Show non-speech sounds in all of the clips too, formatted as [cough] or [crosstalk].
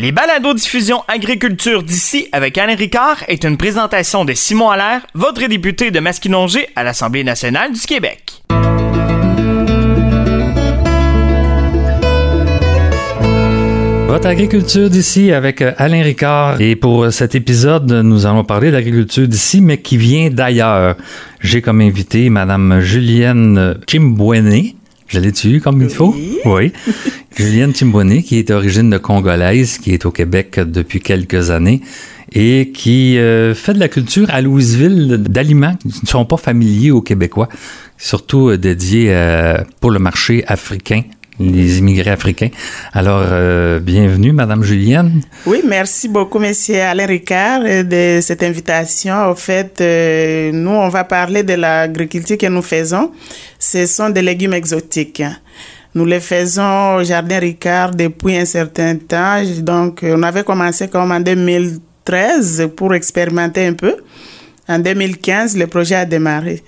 Les balados diffusion agriculture d'ici avec Alain Ricard est une présentation de Simon Allaire, votre député de Masquinongé à l'Assemblée nationale du Québec. Votre agriculture d'ici avec euh, Alain Ricard. Et pour cet épisode, nous allons parler d'agriculture d'ici, mais qui vient d'ailleurs. J'ai comme invité Madame Julienne Chimbouene. Je l'ai-tu comme il faut? Oui. [laughs] Julienne Chimbouene, qui est d'origine de congolaise, qui est au Québec depuis quelques années et qui euh, fait de la culture à Louisville d'aliments qui ne sont pas familiers aux Québécois, surtout euh, dédiés pour le marché africain les immigrés africains. Alors, euh, bienvenue, Madame Julienne. Oui, merci beaucoup, Monsieur Alain Ricard, de cette invitation. Au fait, euh, nous, on va parler de l'agriculture que nous faisons. Ce sont des légumes exotiques. Nous les faisons au Jardin Ricard depuis un certain temps. Donc, on avait commencé comme en 2013 pour expérimenter un peu. En 2015, le projet a démarré.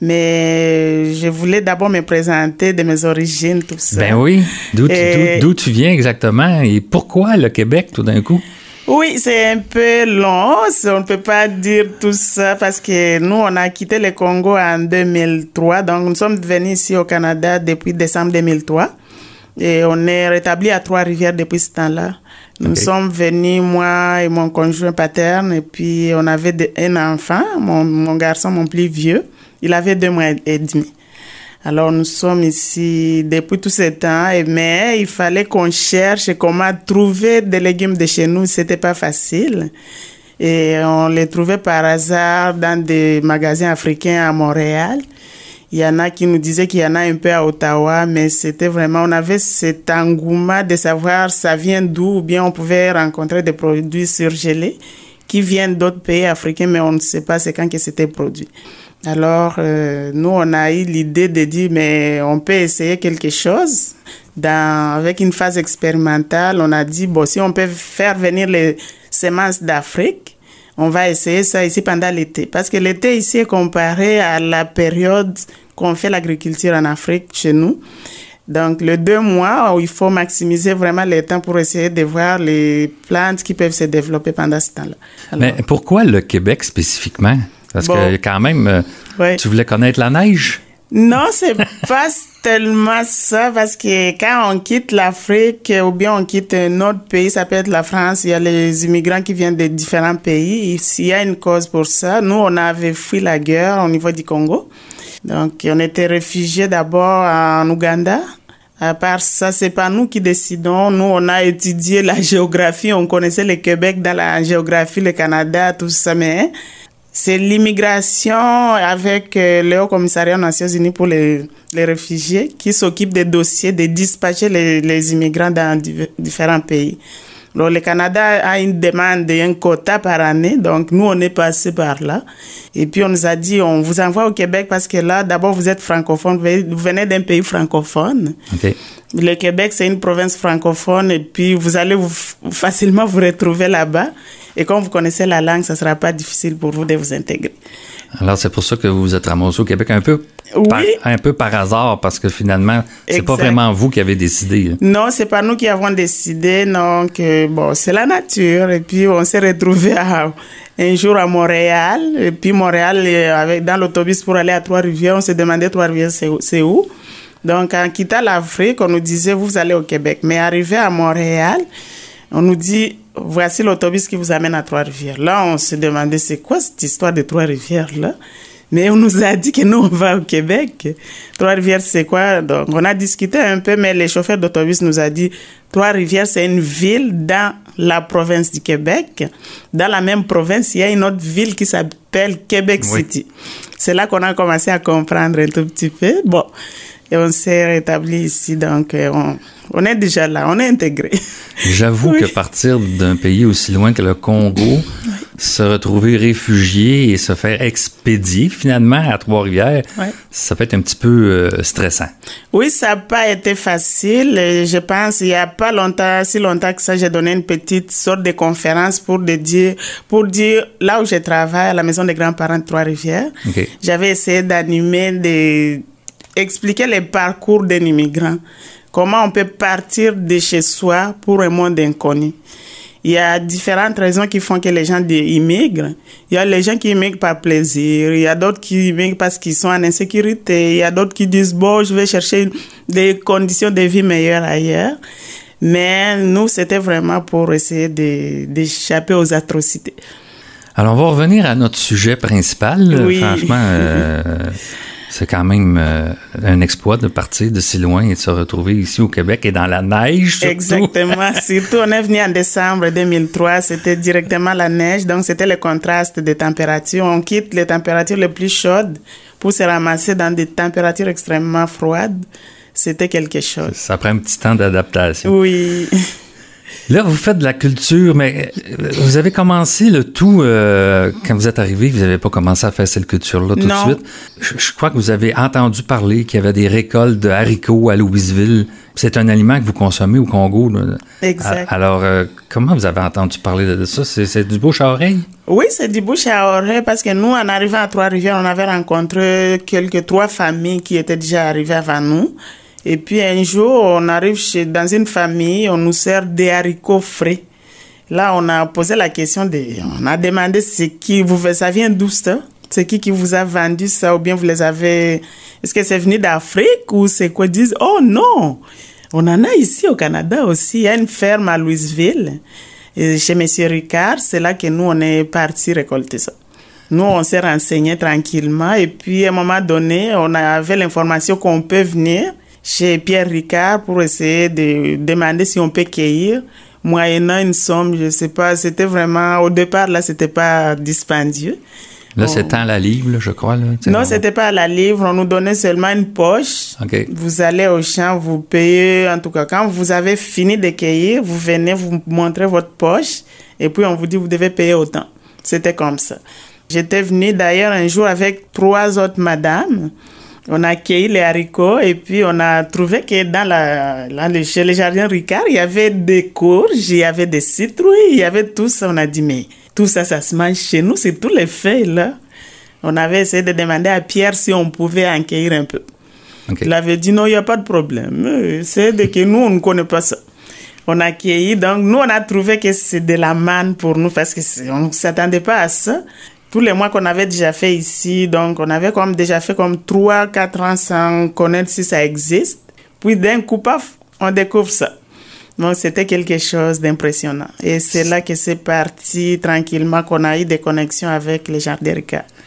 Mais je voulais d'abord me présenter de mes origines, tout ça. Ben oui. D'où tu viens exactement et pourquoi le Québec tout d'un coup? Oui, c'est un peu long. On ne peut pas dire tout ça parce que nous, on a quitté le Congo en 2003. Donc, nous sommes venus ici au Canada depuis décembre 2003. Et on est rétabli à Trois-Rivières depuis ce temps-là. Nous sommes venus, moi et mon conjoint paterne, et puis on avait un enfant, mon, mon garçon, mon plus vieux. Il avait deux mois et demi. Alors nous sommes ici depuis tout ce temps, mais il fallait qu'on cherche comment trouver des légumes de chez nous. C'était pas facile. Et on les trouvait par hasard dans des magasins africains à Montréal. Il y en a qui nous disaient qu'il y en a un peu à Ottawa, mais c'était vraiment, on avait cet engouement de savoir ça vient d'où, ou bien on pouvait rencontrer des produits surgelés qui viennent d'autres pays africains, mais on ne sait pas c'est quand que c'était produit. Alors, euh, nous, on a eu l'idée de dire, mais on peut essayer quelque chose. Dans, avec une phase expérimentale, on a dit, bon, si on peut faire venir les semences d'Afrique, on va essayer ça ici pendant l'été. Parce que l'été ici est comparé à la période qu'on fait l'agriculture en Afrique chez nous. Donc, le deux mois où il faut maximiser vraiment le temps pour essayer de voir les plantes qui peuvent se développer pendant ce temps-là. Mais pourquoi le Québec spécifiquement? Parce que quand même, euh, tu voulais connaître la neige? Non, c'est [laughs] pas tellement ça, parce que quand on quitte l'Afrique ou bien on quitte un autre pays, ça peut être la France, il y a les immigrants qui viennent de différents pays. Il y a une cause pour ça. Nous, on avait fui la guerre au niveau du Congo. Donc, on était réfugiés d'abord en Ouganda. À part ça, c'est pas nous qui décidons. Nous, on a étudié la [laughs] géographie. On connaissait le Québec dans la géographie, le Canada, tout ça, mais c'est l'immigration avec euh, le Haut Commissariat des Nations Unies pour les, réfugiés qui s'occupe des dossiers de dispatcher les, les immigrants dans différents pays. Alors, le Canada a une demande d'un quota par année, donc nous, on est passé par là. Et puis, on nous a dit, on vous envoie au Québec parce que là, d'abord, vous êtes francophone, vous venez d'un pays francophone. Le Québec, c'est une province francophone et puis vous allez vous, facilement vous retrouver là-bas. Et comme vous connaissez la langue, ça ne sera pas difficile pour vous de vous intégrer. Alors, c'est pour ça que vous vous êtes ramassé au Québec un peu, par, un peu par hasard, parce que finalement, c'est pas vraiment vous qui avez décidé. Non, c'est pas nous qui avons décidé. Donc, euh, bon, c'est la nature. Et puis, on s'est retrouvé un jour à Montréal. Et puis, Montréal, avec, dans l'autobus pour aller à Trois-Rivières, on s'est demandé Trois-Rivières, c'est où? Donc, en quittant l'Afrique, on nous disait, vous allez au Québec. Mais arrivé à Montréal, on nous dit, voici l'autobus qui vous amène à Trois-Rivières. Là, on se demandait, c'est quoi cette histoire de Trois-Rivières, là? Mais on nous a dit que nous, on va au Québec. Trois-Rivières, c'est quoi? Donc, on a discuté un peu, mais le chauffeur d'autobus nous a dit, Trois-Rivières, c'est une ville dans la province du Québec. Dans la même province, il y a une autre ville qui s'appelle Québec City. C'est là qu'on a commencé à comprendre un tout petit peu. Bon. Et on s'est rétabli ici, donc euh, on, on est déjà là, on est intégré. J'avoue [laughs] que partir d'un pays aussi loin que le Congo, se retrouver réfugié et se faire expédier finalement à Trois-Rivières, ça peut être un petit peu euh, stressant. Oui, ça n'a pas été facile. Je pense il n'y a pas longtemps, si longtemps que ça, j'ai donné une petite sorte de conférence pour, dire, pour dire là où je travaille, à la maison des grands-parents de Trois-Rivières. J'avais essayé d'animer des expliquer les parcours d'un immigrant Comment on peut partir de chez soi pour un monde inconnu il y a différentes raisons qui font que les gens immigrent. Il y a les gens qui immigrent par plaisir, il y a d'autres qui immigrent parce qu'ils sont en insécurité, il y a d'autres qui disent, bon, je vais chercher des conditions de vie meilleures ailleurs. Mais nous, c'était vraiment pour essayer d'échapper aux atrocités. Alors, on va revenir à notre sujet principal. Oui. Franchement, euh, [laughs] c'est quand même euh, un exploit de partir de si loin et de se retrouver ici au Québec et dans la neige. Surtout. Exactement. [laughs] surtout, on est venu en décembre 2003. C'était directement la neige. Donc, c'était le contraste des températures. On quitte les températures les plus chaudes pour se ramasser dans des températures extrêmement froides. C'était quelque chose. Ça prend un petit temps d'adaptation. Oui. [laughs] Là, vous faites de la culture, mais euh, vous avez commencé le tout euh, quand vous êtes arrivé. Vous n'avez pas commencé à faire cette culture-là tout de suite. Je, crois que vous avez entendu parler qu'il y avait des récoltes de haricots à Louisville. C'est un aliment que vous consommez au Congo. Exact. Alors, euh, comment vous avez entendu parler de ça? C'est du bouche à oreille? Oui, c'est du bouche à oreille parce que nous, en arrivant à Trois-Rivières, on avait rencontré quelques trois familles qui étaient déjà arrivées avant nous. Et puis un jour, on arrive chez, dans une famille, on nous sert des haricots frais. Là, on a posé la question, de, on a demandé ce qui vous ça vient d'où ça? C'est qui qui vous a vendu ça? Ou bien vous les avez Est-ce que c'est venu d'Afrique? Ou c'est quoi? Ils disent oh non, on en a ici au Canada aussi. Il y a une ferme à Louisville chez Monsieur Ricard. C'est là que nous on est parti récolter ça. Nous, on s'est renseigné tranquillement et puis à un moment donné, on avait l'information qu'on peut venir chez Pierre Ricard pour essayer de demander si on peut cueillir moyennant une somme, je sais pas, c'était vraiment, au départ, là, c'était pas dispendieux. Là, c'est à la livre, je crois. Là. Non, c'était pas à la livre. On nous donnait seulement une poche. Vous allez au champ, vous payez. En tout cas, quand vous avez fini de cueillir, vous venez, vous montrer votre poche. Et puis, on vous dit, vous devez payer autant. C'était comme ça. J'étais venue d'ailleurs un jour avec trois autres madames. On a cueilli les haricots et puis on a trouvé que dans la, chez les jardins Ricard, il y avait des courges, il y avait des citrouilles, il y avait tout ça. On a dit, mais tout ça, ça se mange chez nous, c'est tous les feuilles là. On avait essayé de demander à Pierre si on pouvait en cueillir un peu. Il avait dit, non, il n'y a pas de problème. C'est de que nous, on ne connaît pas ça. On a cueilli, donc nous, on a trouvé que c'est de la manne pour nous parce qu'on ne s'attendait pas à ça tous les mois qu'on avait déjà fait ici, donc on avait déjà fait comme 3, 4 ans sans connaître si ça existe. Puis d'un coup, paf, on découvre ça. Donc c'était quelque chose d'impressionnant. Et c'est là que c'est parti tranquillement qu'on a eu des connexions avec les jardins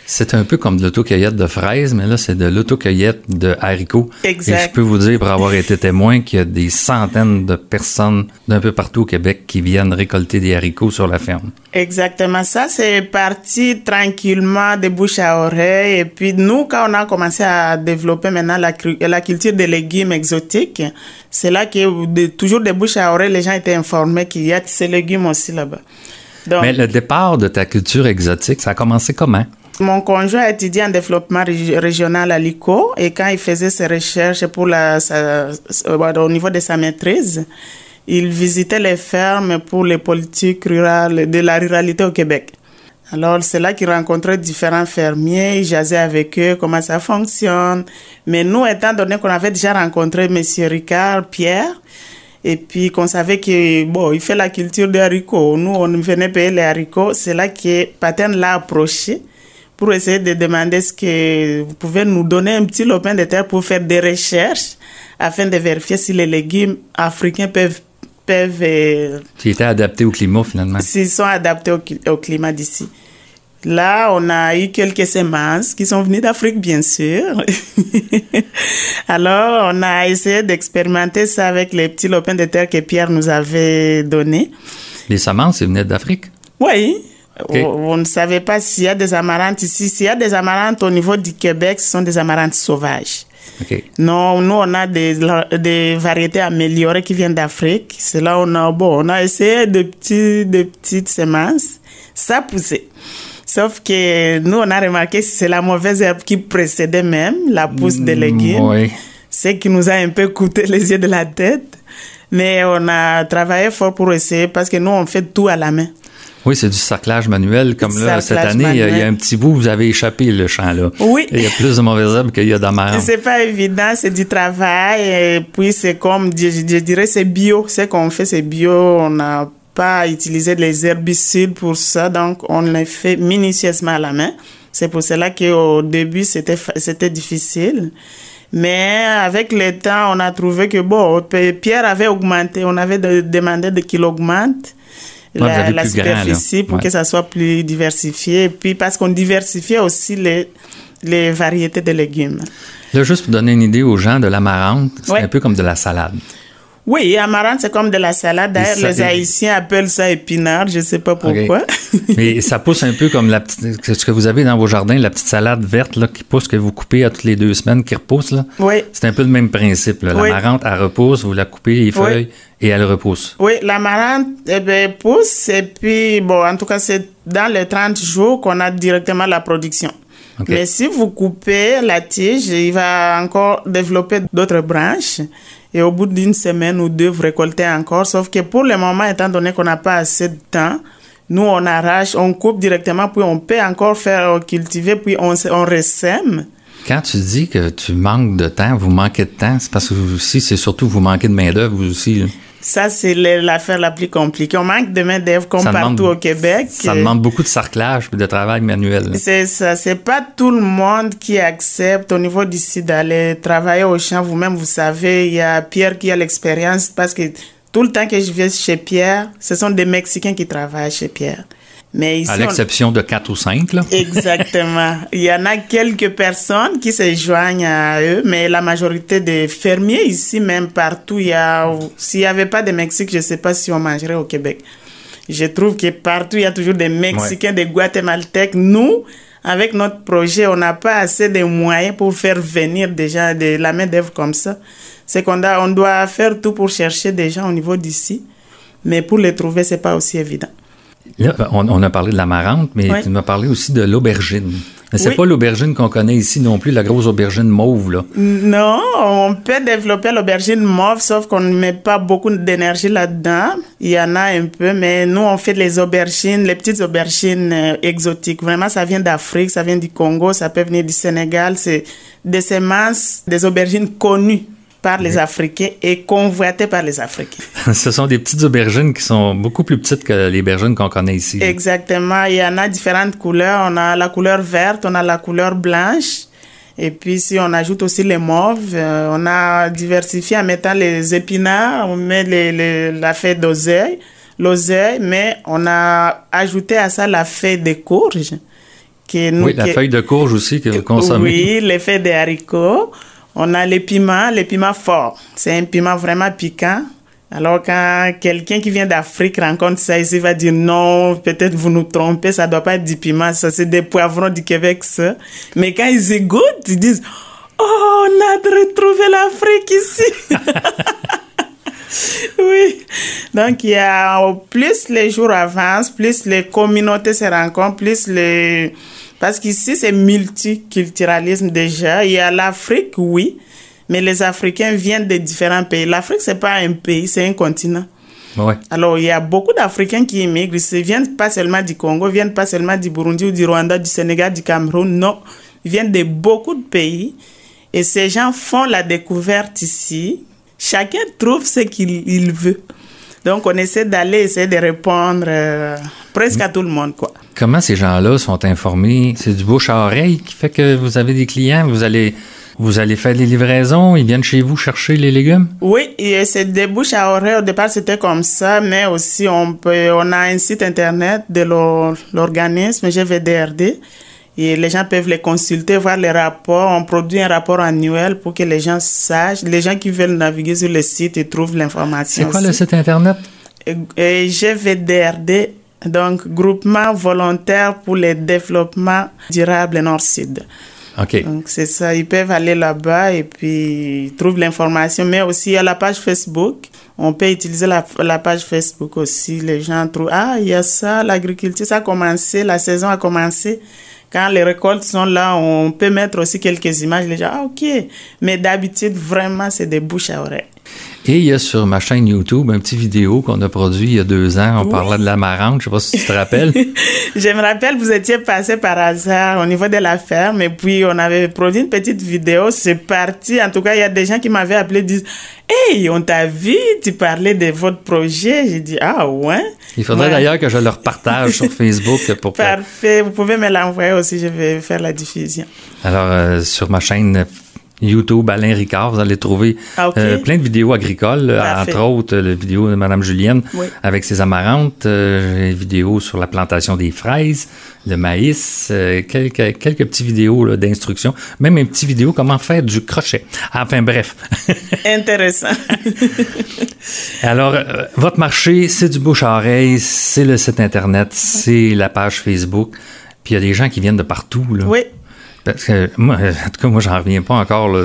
c'est un peu comme de l'autocueillette de fraises, mais là, c'est de l'autocueillette de haricots. Exact. Et je peux vous dire, pour avoir été témoin, qu'il y a des centaines de personnes d'un peu partout au Québec qui viennent récolter des haricots sur la ferme. Exactement. Ça, c'est parti tranquillement de bouche à oreille. Et puis, nous, quand on a commencé à développer maintenant la, la culture des légumes exotiques, c'est là que, de, toujours de bouche à oreille, les gens étaient informés qu'il y a ces légumes aussi là-bas. Mais le départ de ta culture exotique, ça a commencé comment? Mon conjoint étudié en développement régional à l'ICO et quand il faisait ses recherches pour la, au niveau de sa maîtrise, il visitait les fermes pour les politiques rurales, de la ruralité au Québec. Alors, c'est là qu'il rencontrait différents fermiers, il jasait avec eux comment ça fonctionne. Mais nous, étant donné qu'on avait déjà rencontré M. Ricard Pierre, et puis qu'on savait que, bon, il fait la culture des haricots, nous, on venait payer les haricots, c'est là que Paterne l'a approché pour essayer de demander ce que vous pouvez nous donner un petit lopin de terre pour faire des recherches afin de vérifier si les légumes africains peuvent peuvent euh, S'ils étaient adaptés au climat finalement. S'ils sont adaptés au, climat d'ici. Là, on a eu quelques semences qui sont venues d'Afrique, bien sûr. [laughs] Alors, on a essayé d'expérimenter ça avec les petits lopins de terre que Pierre nous avait donnés. Les semences, ils venaient d'Afrique? Oui, on, ne savait pas s'il y a des amarantes ici. S'il y a des amarantes au niveau du Québec, ce sont des amarantes sauvages. Non, nous, on a des, des variétés améliorées qui viennent d'Afrique. C'est là on a, bon, on a essayé de, petits, de petites semences. Ça poussait. Sauf que nous, on a remarqué que c'est la mauvaise herbe qui précédait même la pousse des mm, légumes. Oui. Ce qui nous a un peu coûté [laughs] les yeux de la tête. Mais on a travaillé fort pour essayer parce que nous, on fait tout à la main. Oui, c'est du sarclage manuel. Comme là, cette année, il y a- il y, a manuel. un petit bout, vous avez échappé le champ, là. Oui. Il y a plus de mauvaises herbes qu'il y a d'amarante. C'est pas évident, c'est du travail. Et puis, c'est comme, je, je dirais, c'est bio. Ce qu'on fait, c'est bio. On n'a pas utilisé les herbicides pour ça. Donc, on les fait minutieusement à la main. C'est pour cela qu'au début, c'était, c'était difficile. Mais avec le temps, on a trouvé que, bon, Pierre avait augmenté. On avait de- demandé de qu'il augmente. La, la grand, superficie pour Ouais. que ça soit plus diversifié. Et puis parce qu'on diversifiait aussi les, les variétés de légumes. Là, juste pour donner une idée aux gens de l'amarante, c'est Ouais. un peu comme de la salade. Oui, amarante, c'est comme de la salade. D'ailleurs, les Haïtiens appellent ça épinard. Je sais pas pourquoi. [laughs] Mais ça pousse un peu comme la petite, ce que vous avez dans vos jardins, la petite salade verte là, qui pousse, que vous coupez à toutes les deux semaines, qui repousse. Là. oui. C'est un peu le même principe. là. Oui. L'amarante, elle repousse, vous la coupez les feuilles et elle repousse. Oui, l'amarante eh ben, pousse et puis, bon, en tout cas, c'est dans les 30 jours qu'on a directement la production. Mais si vous coupez la tige, il va encore développer d'autres branches. Et au bout d'une semaine ou deux, vous récoltez encore. Sauf que pour le moment, étant donné qu'on n'a pas assez de temps, nous, on arrache, on coupe directement, puis on peut encore faire cultiver, puis on, on ressème. Quand tu dis que tu manques de temps, vous manquez de temps, c'est parce que vous c'est surtout vous manquez de main-d'œuvre, aussi. Ça, c'est l'affaire la plus compliquée. On manque de main-d'œuvre comme Ça partout demande- au Québec. Ça demande beaucoup de sarclage et de travail manuel. C'est ça, c'est pas tout le monde qui accepte au niveau d'ici d'aller travailler au champ. Vous-même, vous savez, il y a Pierre qui a l'expérience parce que tout le temps que je viens chez Pierre, ce sont des Mexicains qui travaillent chez Pierre. Mais ici, À on- l'exception de quatre ou cinq, là. [laughs] Exactement. Il y en a quelques personnes qui se joignent à eux, mais la majorité des fermiers ici, même partout, il y a, s'il n'y avait pas de Mexique, je ne sais pas si on mangerait au Québec. Je trouve que partout, il y a toujours des Mexicains, des Guatémaltèques. Nous, avec notre projet, on n'a pas assez de moyens pour faire venir des gens de la main-d'œuvre comme ça. C'est qu'on a- on doit faire tout pour chercher des gens au niveau d'ici, mais pour les trouver, c'est pas aussi évident. Là, on, on a parlé de l'amarante, mais Ouais. tu m'as parlé aussi de l'aubergine. Mais c'est Oui. pas l'aubergine qu'on connaît ici non plus, la grosse aubergine mauve, là. Non, on peut développer l'aubergine mauve, sauf qu'on ne met pas beaucoup d'énergie là-dedans. Il y en a un peu, mais nous, on fait les aubergines, les petites aubergines euh, exotiques. Vraiment, ça vient d'Afrique, ça vient du Congo, ça peut venir du Sénégal. C'est des semences, des aubergines connues par les Africains et convoitées par les Africains. [laughs] Ce sont des petites aubergines qui sont beaucoup plus petites que les aubergines qu'on connaît ici. Exactement. Il y en a différentes couleurs. On a la couleur verte, on a la couleur blanche. Et puis, si on ajoute aussi les mauves, euh, on a diversifié en mettant les épinards, on met les, les- la feuille d'oseille, l'oseille, mais on a ajouté à ça la feuille de courge. Qui est nous, Oui, la est- feuille de courge aussi que vous consommez. oui, les feuilles de haricots. On a les piments, les piments forts. C'est un piment vraiment piquant. Alors, quand quelqu'un qui vient d'Afrique rencontre ça ici, il va dire non, peut-être vous nous trompez, ça doit pas être du piment, ça c'est des poivrons du Québec, ça. Mais quand ils y goûtent, ils disent, oh, on a retrouvé l'Afrique ici. [laughs] oui. Donc, il y a plus les jours avancent, plus les communautés se rencontrent, plus les. Parce qu'ici, c'est multiculturalisme déjà. Il y a l'Afrique, oui, mais les Africains viennent de différents pays. L'Afrique, c'est pas un pays, c'est un continent. Ouais. Alors, il y a beaucoup d'Africains qui immigrent. Ils viennent pas seulement du Congo, ils viennent pas seulement du Burundi ou du Rwanda, du Sénégal, du Cameroun. Non, ils viennent de beaucoup de pays. Et ces gens font la découverte ici. Chacun trouve ce qu'il il veut. Donc, on essaie d'aller essayer de répondre euh, presque à tout le monde, quoi. Comment ces gens-là sont informés? C'est du bouche à oreille qui fait que vous avez des clients, vous allez, vous allez faire des livraisons, ils viennent chez vous chercher les légumes? Oui, et c'est des bouches à oreille. Au départ, c'était comme ça, mais aussi on peut, on a un site internet de l'or- l'organisme GVDRD et les gens peuvent les consulter, voir les rapports. On produit un rapport annuel pour que les gens sachent. Les gens qui veulent naviguer sur le site, ils trouvent l'information. C'est quoi le aussi. site Internet? Et- et GVDRD, donc Groupement volontaire pour le développement durable Nord-Sud. OK. Donc, c'est ça. Ils peuvent aller là-bas et puis ils trouvent l'information. Mais aussi, il y a la page Facebook. On peut utiliser la, la page Facebook aussi. Les gens trouvent, ah, il y a ça, l'agriculture, ça a commencé, la saison a commencé. Quand les récoltes sont là, on peut mettre aussi quelques images. Les gens, ah, ok. Mais d'habitude, vraiment, c'est des bouches à oreille. Et il y a sur ma chaîne YouTube un petit vidéo qu'on a produit il y a deux ans. On parlait de l'amarante. Je sais pas si tu te rappelles. [laughs] je me rappelle, vous étiez passé par hasard au niveau de la ferme et puis on avait produit une petite vidéo. C'est parti. En tout cas, il y a des gens qui m'avaient appelé et disent Hey, on t'a vu, tu parlais de votre projet. J'ai dit Ah ouais. Il faudrait d'ailleurs que je le repartage sur Facebook pour [laughs] Parfait. Vous pouvez me l'envoyer aussi. Je vais faire la diffusion. Alors, euh, sur ma chaîne YouTube Alain Ricard. Vous allez trouver Ah, euh, plein de vidéos agricoles, entre autres la vidéo de Madame Julienne avec ses amarantes, euh, vidéos sur la plantation des fraises, le maïs, euh, quelques, quelques petites vidéos d'instruction, même une petite vidéo comment faire du crochet. Enfin bref. [laughs] Intéressant. [laughs] Alors, votre marché, c'est du bouche à oreille, c'est le site Internet, c'est la page Facebook. Puis il y a des gens qui viennent de partout. Là. Oui. Parce que moi, [laughs] en tout cas, moi, j'en reviens pas encore.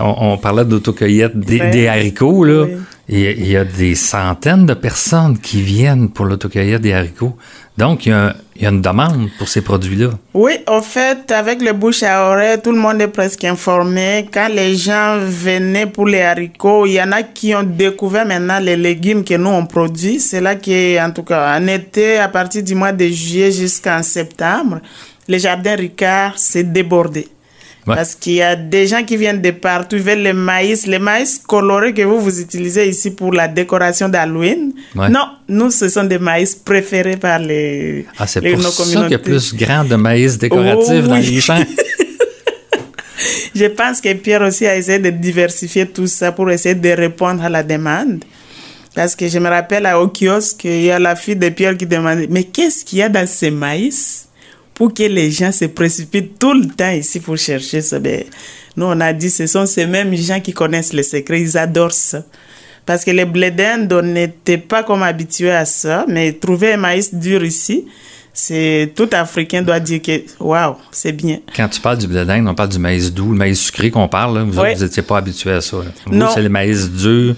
On, parlait d'autocueillette des, des, haricots. Là. Il, y a des centaines de personnes qui viennent pour l'autocueillette des haricots. Donc, il y, a, il y, a, une demande pour ces produits-là. Oui, en fait, avec le bouche à oreille, tout le monde est presque informé. Quand les gens venaient pour les haricots, il y en a qui ont découvert maintenant les légumes que nous, on produit. C'est là que, en tout cas, en été, à partir du mois de juillet jusqu'en septembre, le jardin Ricard s'est débordé. Parce qu'il y a des gens qui viennent de partout, ils veulent le maïs, le maïs coloré que vous, vous utilisez ici pour la décoration d'Halloween. Non, nous, ce sont des maïs préférés par les, ah, c'est pour ça qu'il y a plus grand de maïs décoratif dans les champs. [laughs] Je pense que Pierre aussi a essayé de diversifier tout ça pour essayer de répondre à la demande. Parce que je me rappelle à au kiosque, il y a la fille de Pierre qui demandait, mais qu'est-ce qu'il y a dans ces maïs? Pour que les gens se précipitent tout le temps ici pour chercher ça. Ben, nous, on a dit, ce sont ces mêmes gens qui connaissent les secrets, ils adorent ça. Parce que les blé on n'était pas comme habitués à ça, mais trouver un maïs dur ici, c'est tout Africain doit dire que waouh, c'est bien. Quand tu parles du blé on parle du maïs doux, le maïs sucré qu'on parle. Vous n'étiez pas habitués à ça. Vous, c'est le maïs dur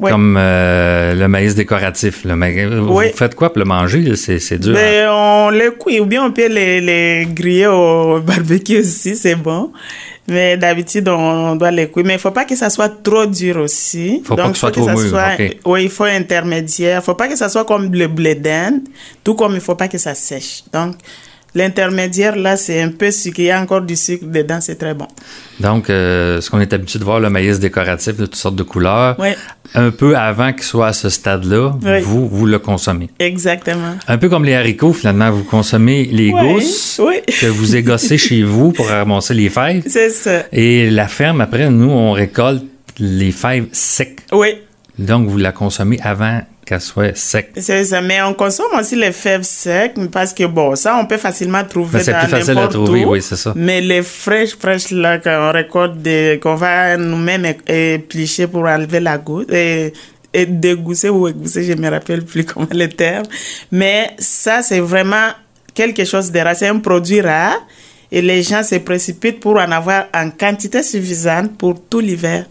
comme euh, le maïs décoratif. Vous faites quoi pour le manger? C'est dur. Ben, on le cuit ou bien on peut les, les griller au [laughs] barbecue aussi, c'est bon. Mais d'habitude, on doit les cuire. Mais il ne faut pas que ça soit trop dur aussi. Faut Donc, pas que, ça soit Oui, il faut intermédiaire. Il ne faut pas que ça soit comme le blé d'Inde, tout comme il ne faut pas que ça sèche. Donc, L'intermédiaire, là, c'est un peu sucré. Il y a encore du sucre dedans, c'est très bon. Donc, euh, ce qu'on est habitué de voir, le maïs décoratif de toutes sortes de couleurs, un peu avant qu'il soit à ce stade-là, vous, vous le consommez. Exactement. Un peu comme les haricots, finalement, vous consommez les gousses que vous égossez [laughs] chez vous pour ramasser les fèves. C'est ça. Et la ferme, après, nous, on récolte les fèves secs. Oui. Donc, vous la consommez avant soit sec. C'est ça, mais on consomme aussi les fèves secs parce que bon, ça on peut facilement trouver dans plus facile à trouver, oui, c'est ça. Mais les fraîches, fraîches là qu'on récolte, qu'on va nous-mêmes éplucher pour enlever la goutte et, et dégousser ou égousser, je me rappelle plus [laughs] comment le terme. Mais ça c'est vraiment quelque chose de rare, c'est un produit rare et les gens se précipitent pour en avoir en quantité suffisante pour tout l'hiver.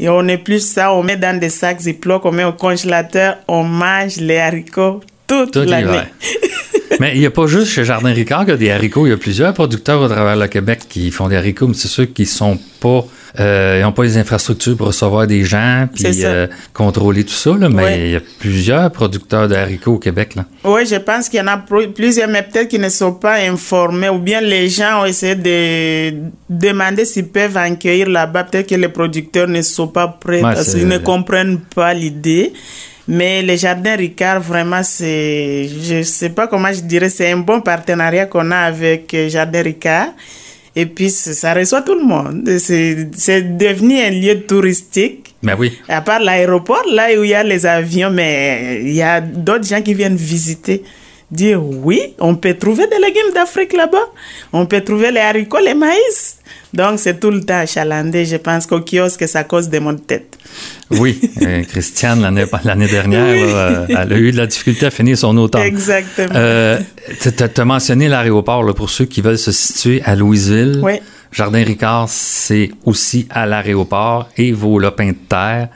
Et on est plus ça, on met dans des sacs Ziploc, on met au congélateur, on mange les haricots toute, l'année. [laughs] mais il n'y a pas juste chez Jardin Ricard que des haricots. Il y a plusieurs producteurs au travers le Québec qui font des haricots, mais c'est ceux qui sont pas euh, ils n'ont pas les infrastructures pour recevoir des gens puis euh, contrôler tout ça, là, mais il y a plusieurs producteurs de haricots au Québec. Là. Oui, je pense qu'il y en a plusieurs, mais peut-être qu'ils ne sont pas informés ou bien les gens ont essayé de demander s'ils peuvent accueillir là-bas. Peut-être que les producteurs ne sont pas prêts parce qu'ils ne comprennent pas l'idée. Mais le jardin Ricard, vraiment, c'est, je sais pas comment je dirais, c'est un bon partenariat qu'on a avec euh, Jardin Ricard. Et puis, ça reçoit tout le monde. C'est devenu un lieu touristique. Mais oui. À part l'aéroport, là où il y a les avions, mais il y a d'autres gens qui viennent visiter. Dire oui, on peut trouver des légumes d'Afrique là-bas. On peut trouver les haricots, les maïs. Donc, c'est tout le temps achalandé. Je pense qu'au kiosque, ça cause des maux de tête. Oui, euh, Christiane, l'année [laughs] dernière, elle a eu de la difficulté à finir son automne. Exactement. Euh, tu as mentionné l'aéroport pour ceux qui veulent se situer à Louisville. Oui. Jardin Ricard, c'est aussi à l'aéroport et vos lopins de terre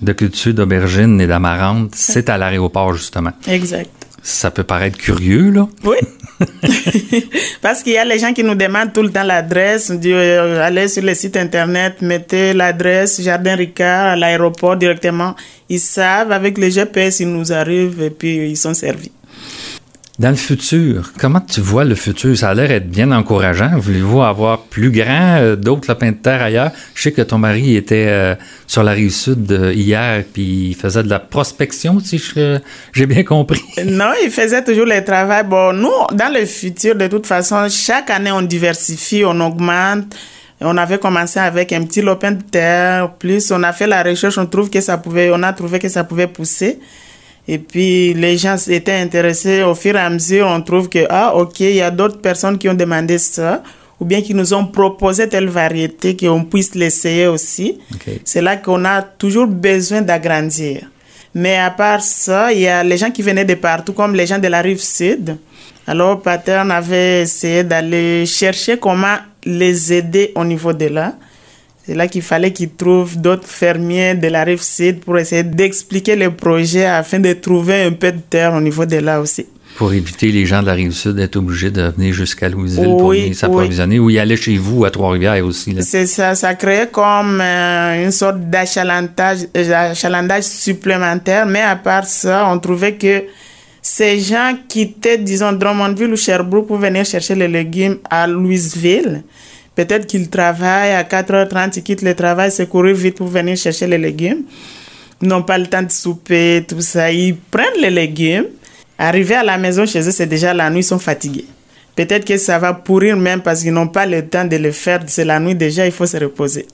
de culture d'aubergines et d'amarante, c'est à l'aéroport justement. Exact. Ça peut paraître curieux, là. Oui. [laughs] [laughs] Parce qu'il y a les gens qui nous demandent tout le temps l'adresse. On dit, euh, allez sur le site internet, mettez l'adresse Jardin Ricard à l'aéroport directement. Ils savent, avec le GPS, ils nous arrivent et puis ils sont servis. Dans le futur, comment tu vois le futur? Ça a l'air d'être bien encourageant. Voulez-vous avoir plus grand, euh, d'autres lapins de terre ailleurs? Je sais que ton mari était euh, sur la rive sud euh, hier, puis il faisait de la prospection, si j'ai bien compris. Non, il faisait toujours le travail. Bon, nous, dans le futur, de toute façon, chaque année, on diversifie, on augmente. On avait commencé avec un petit lopin de terre, plus on a fait la recherche, on trouve que ça pouvait, on a trouvé que ça pouvait pousser. Et puis, les gens étaient intéressés. Au fur et à mesure, on trouve que, ah, OK, il y a d'autres personnes qui ont demandé ça, ou bien qui nous ont proposé telle variété, qu'on puisse l'essayer aussi. C'est là qu'on a toujours besoin d'agrandir. Mais à part ça, il y a les gens qui venaient de partout, comme les gens de la rive sud. Alors, Patern avait essayé d'aller chercher comment les aider au niveau de là. C'est là qu'il fallait qu'ils trouvent d'autres fermiers de la rive sud pour essayer d'expliquer le projet afin de trouver un peu de terre au niveau de là aussi. Pour éviter les gens de la rive sud d'être obligés de venir jusqu'à Louisville pour venir s'approvisionner ou y aller chez vous à Trois-Rivières aussi. C'est ça, ça créait comme euh, une sorte d'achalandage supplémentaire, mais à part ça, on trouvait que ces gens quittaient, disons, Drummondville ou Sherbrooke pour venir chercher les légumes à Louisville. Peut-être qu'ils travaillent à 4h30, ils quittent le travail, c'est courir vite pour venir chercher les légumes. Ils n'ont pas le temps de souper, tout ça. Ils prennent les légumes. Arriver à la maison chez eux, c'est déjà la nuit, ils sont fatigués. Peut-être que ça va pourrir même parce qu'ils n'ont pas le temps de le faire. C'est la nuit déjà, il faut se reposer.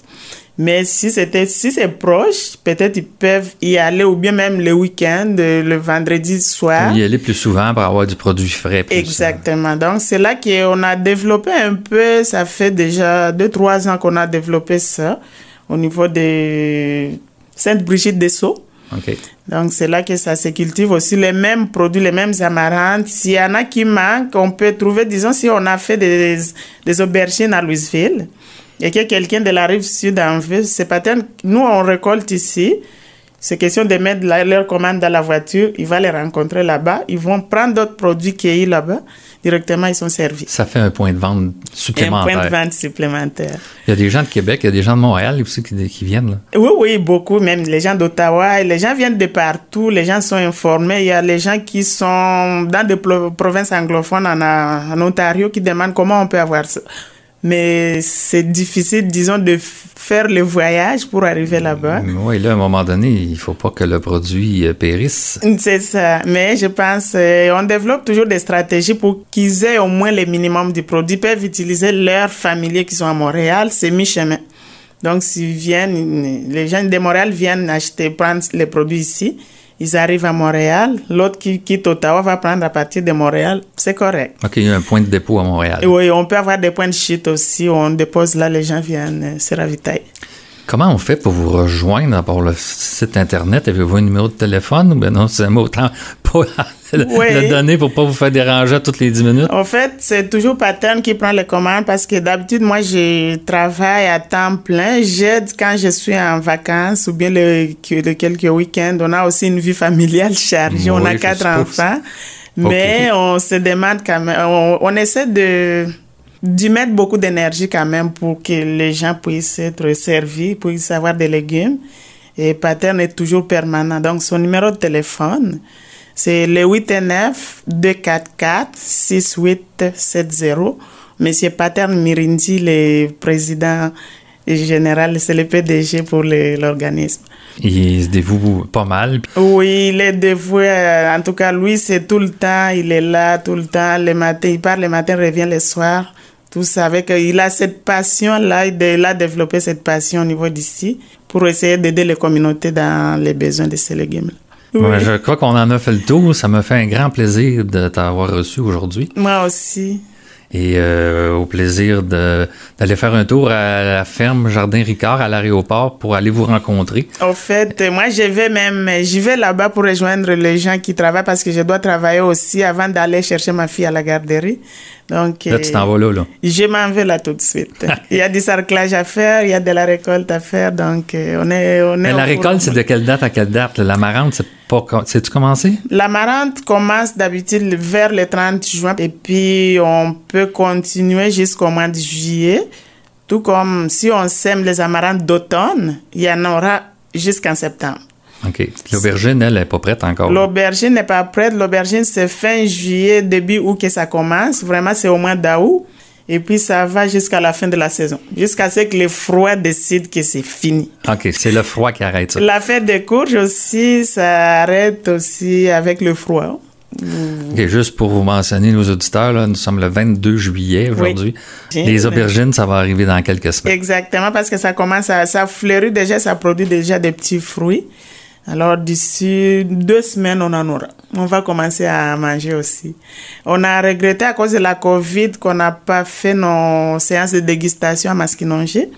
Mais si c'était si c'est proche, peut-être ils peuvent y aller ou bien même le week-end, euh, le vendredi soir. Y aller plus souvent pour avoir du produit frais. Exactement. Donc c'est là qu'on a développé un peu. Ça fait déjà deux trois ans qu'on a développé ça au niveau de Sainte-Brigitte des Sceaux. Donc, c'est là que ça se cultive aussi les mêmes produits, les mêmes amarantes. S'il y en a qui manquent, on peut trouver, disons, si on a fait des, des aubergines à Louisville, et que quelqu'un de la rive sud en veut, c'est pas Nous, on récolte ici. C'est question de mettre leur commande dans la voiture. Ils vont les rencontrer là-bas. Ils vont prendre d'autres produits qu'ils là-bas. Directement, ils sont servis. Ça fait un point de vente supplémentaire. Un point de vente supplémentaire. Il y a des gens de Québec, il y a des gens de Montréal aussi qui, qui viennent. Là. Oui, oui, beaucoup. Même les gens d'Ottawa. Les gens viennent de partout. Les gens sont informés. Il y a les gens qui sont dans des provinces anglophones en, en Ontario qui demandent comment on peut avoir ça mais c'est difficile, disons, de faire le voyage pour arriver là-bas. Oui, là, à un moment donné, il faut pas que le produit euh, périsse. C'est ça. Mais je pense, euh, on développe toujours des stratégies pour qu'ils aient au moins le minimum du produit. Ils peuvent utiliser leurs familiers qui sont à Montréal, c'est mi-chemin. Donc, s'ils viennent, les gens de Montréal viennent acheter, prendre les produits ici ils arrivent à Montréal. L'autre qui quitte Ottawa va prendre à partir de Montréal. C'est correct. OK, il y a un point de dépôt à Montréal. Oui, on peut avoir des points de chute aussi. On dépose là, les gens viennent euh, se ravitailler. Comment on fait pour vous rejoindre d'abord le site Internet? Avez-vous un numéro de téléphone? Ou bien non, c'est autant [laughs] pas le, donner pour pas vous faire déranger toutes les 10 minutes? En fait, c'est toujours Pattern qui prend les commandes parce que d'habitude, moi, je travaille à temps plein. J'aide quand je suis en vacances ou bien le, quelques week-ends. On a aussi une vie familiale chargée. on a quatre enfants. Mais on se demande quand même, on essaie de d'y mettre beaucoup d'énergie quand même pour que les gens puissent être servis, puissent avoir des légumes. Et Patern est toujours permanent. Donc, son numéro de téléphone, c'est le 89 244 6870. Monsieur Patern Mirindi, le président général, c'est le PDG pour l'organisme. Il se dévoue pas mal. Oui, il est dévoué. En tout cas, lui, c'est tout le temps. Il est là tout le temps. Le matin, il part le matin, revient le soir tout ça avec il a cette passion là il a développé cette passion au niveau d'ici pour essayer d'aider les communautés dans les besoins de ces légumes je crois qu'on en a fait le tour. Ça me fait un grand plaisir de t'avoir reçu aujourd'hui. Moi aussi et euh, au plaisir d'aller faire un tour à la ferme Jardin Ricard à l'aéroport pour aller vous rencontrer. Au fait, moi je vais même, j'y vais là-bas pour rejoindre les gens qui travaillent parce que je dois travailler aussi avant d'aller chercher ma fille à la garderie. Donc, là, tu t'en vas là, là. Je m'en vais là tout de suite. [laughs] il y a du sarclage à faire, il y a de la récolte à faire, donc euh, on est... On est Mais la récolte, c'est de quelle date à quelle date? L'amarante, c'est pas. C'est-tu commencé? L'amarante commence d'habitude vers le 30 juin et puis on peut continuer jusqu'au mois de juillet. Tout comme si on sème les amarantes d'automne, il y en aura jusqu'en septembre. OK. L'aubergine, elle, n'est pas prête encore. L'aubergine n'est pas prête. L'aubergine, c'est fin juillet, début août que ça commence. Vraiment, c'est au mois d'août. Et puis, ça va jusqu'à la fin de la saison. Jusqu'à ce que le froid décide que c'est fini. OK, c'est le froid qui arrête ça. La fête des courges aussi, ça arrête aussi avec le froid. OK, juste pour vous mentionner, nos auditeurs, là, nous sommes le 22 juillet aujourd'hui. Les aubergines, ça va arriver dans quelques semaines. Exactement, parce que ça commence à... Ça fleurit déjà, ça produit déjà des petits fruits. Alors d'ici deux semaines, on en aura. On va commencer à manger aussi. On a regretté à cause de la COVID qu'on n'a pas fait nos séances de dégustation à Masquinongé.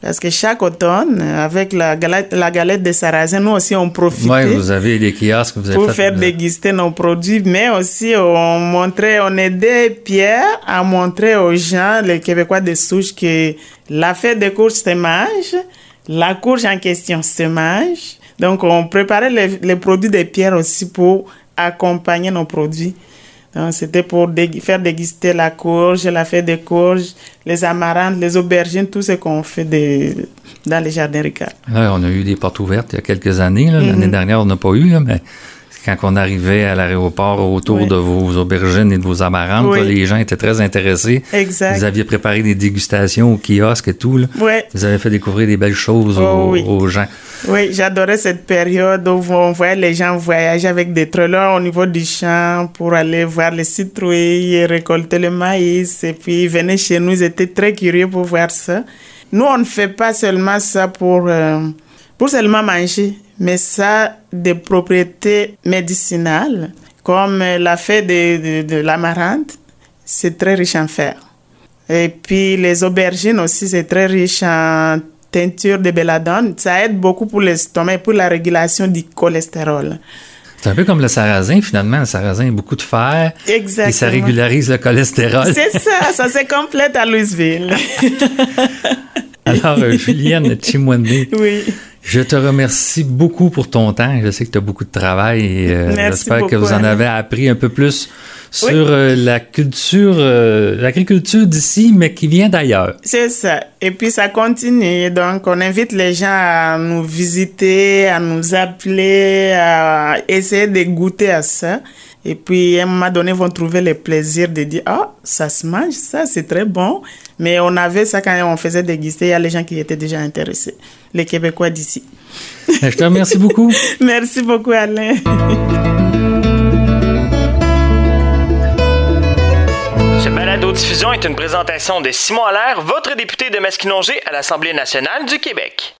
Parce que chaque automne, avec la galette, la galette de sarrasin, nous aussi on profitait. Oui, vous avez des kiosques, vous avez Pour faire déguster nos produits, mais aussi on montrait, on aidait Pierre à montrer aux gens, les Québécois de souche, que la fête de courge se mange, la courge en question se mange, donc, on préparait les, produits de pierre aussi pour accompagner nos produits. C'était pour faire déguster la courge, la fête des courges, les amarantes, les aubergines, tout ce qu'on fait dans les jardins Ricard. on a eu des portes ouvertes il y a quelques années. L'année mm-hmm. dernière, on n'a pas eu, mais quand on arrivait à l'aéroport autour de vos aubergines et de vos amarantes, les gens étaient très intéressés. Exact. Vous aviez préparé des dégustations au kiosque et tout. Là. Vous avez fait découvrir des belles choses oh aux, gens. Oui, j'adorais cette période où on voyait les gens voyager avec des trailers au niveau du champ pour aller voir les citrouilles et récolter le maïs. Et puis ils venaient chez nous, ils étaient très curieux pour voir ça. Nous, on ne fait pas seulement ça pour, euh, pour seulement manger mais ça des propriétés médicinales, comme la fée de, de, l'amarante, c'est très riche en fer. Et puis les aubergines aussi, c'est très riche en teinture de belladone. Ça aide beaucoup pour l'estomac et pour la régulation du cholestérol. C'est un peu comme le sarrasin, finalement. Le sarrasin a beaucoup de fer. Exactement. Et ça régularise le cholestérol. C'est ça, ça se complète à Louisville. [laughs] Alors, euh, Julienne Chimwende. Oui. Je te remercie beaucoup pour ton temps. Je sais que tu as beaucoup de travail et euh, j'espère que vous en avez appris un peu plus sur euh, la culture, euh, l'agriculture d'ici, mais qui vient d'ailleurs. C'est ça. Et puis ça continue. Donc on invite les gens à nous visiter, à nous appeler, à essayer de goûter à ça. Et puis, à un moment donné, vont trouver le plaisir de dire, ah, ça se mange, ça, c'est très bon. Mais on avait ça quand on faisait déguster, il y a les gens qui étaient déjà intéressés, les Québécois d'ici. Je te remercie beaucoup. [laughs] Merci beaucoup, Alain. Ce balado-diffusion est une présentation de Simon Allaire, votre député de Masquinongé à l'Assemblée nationale du Québec.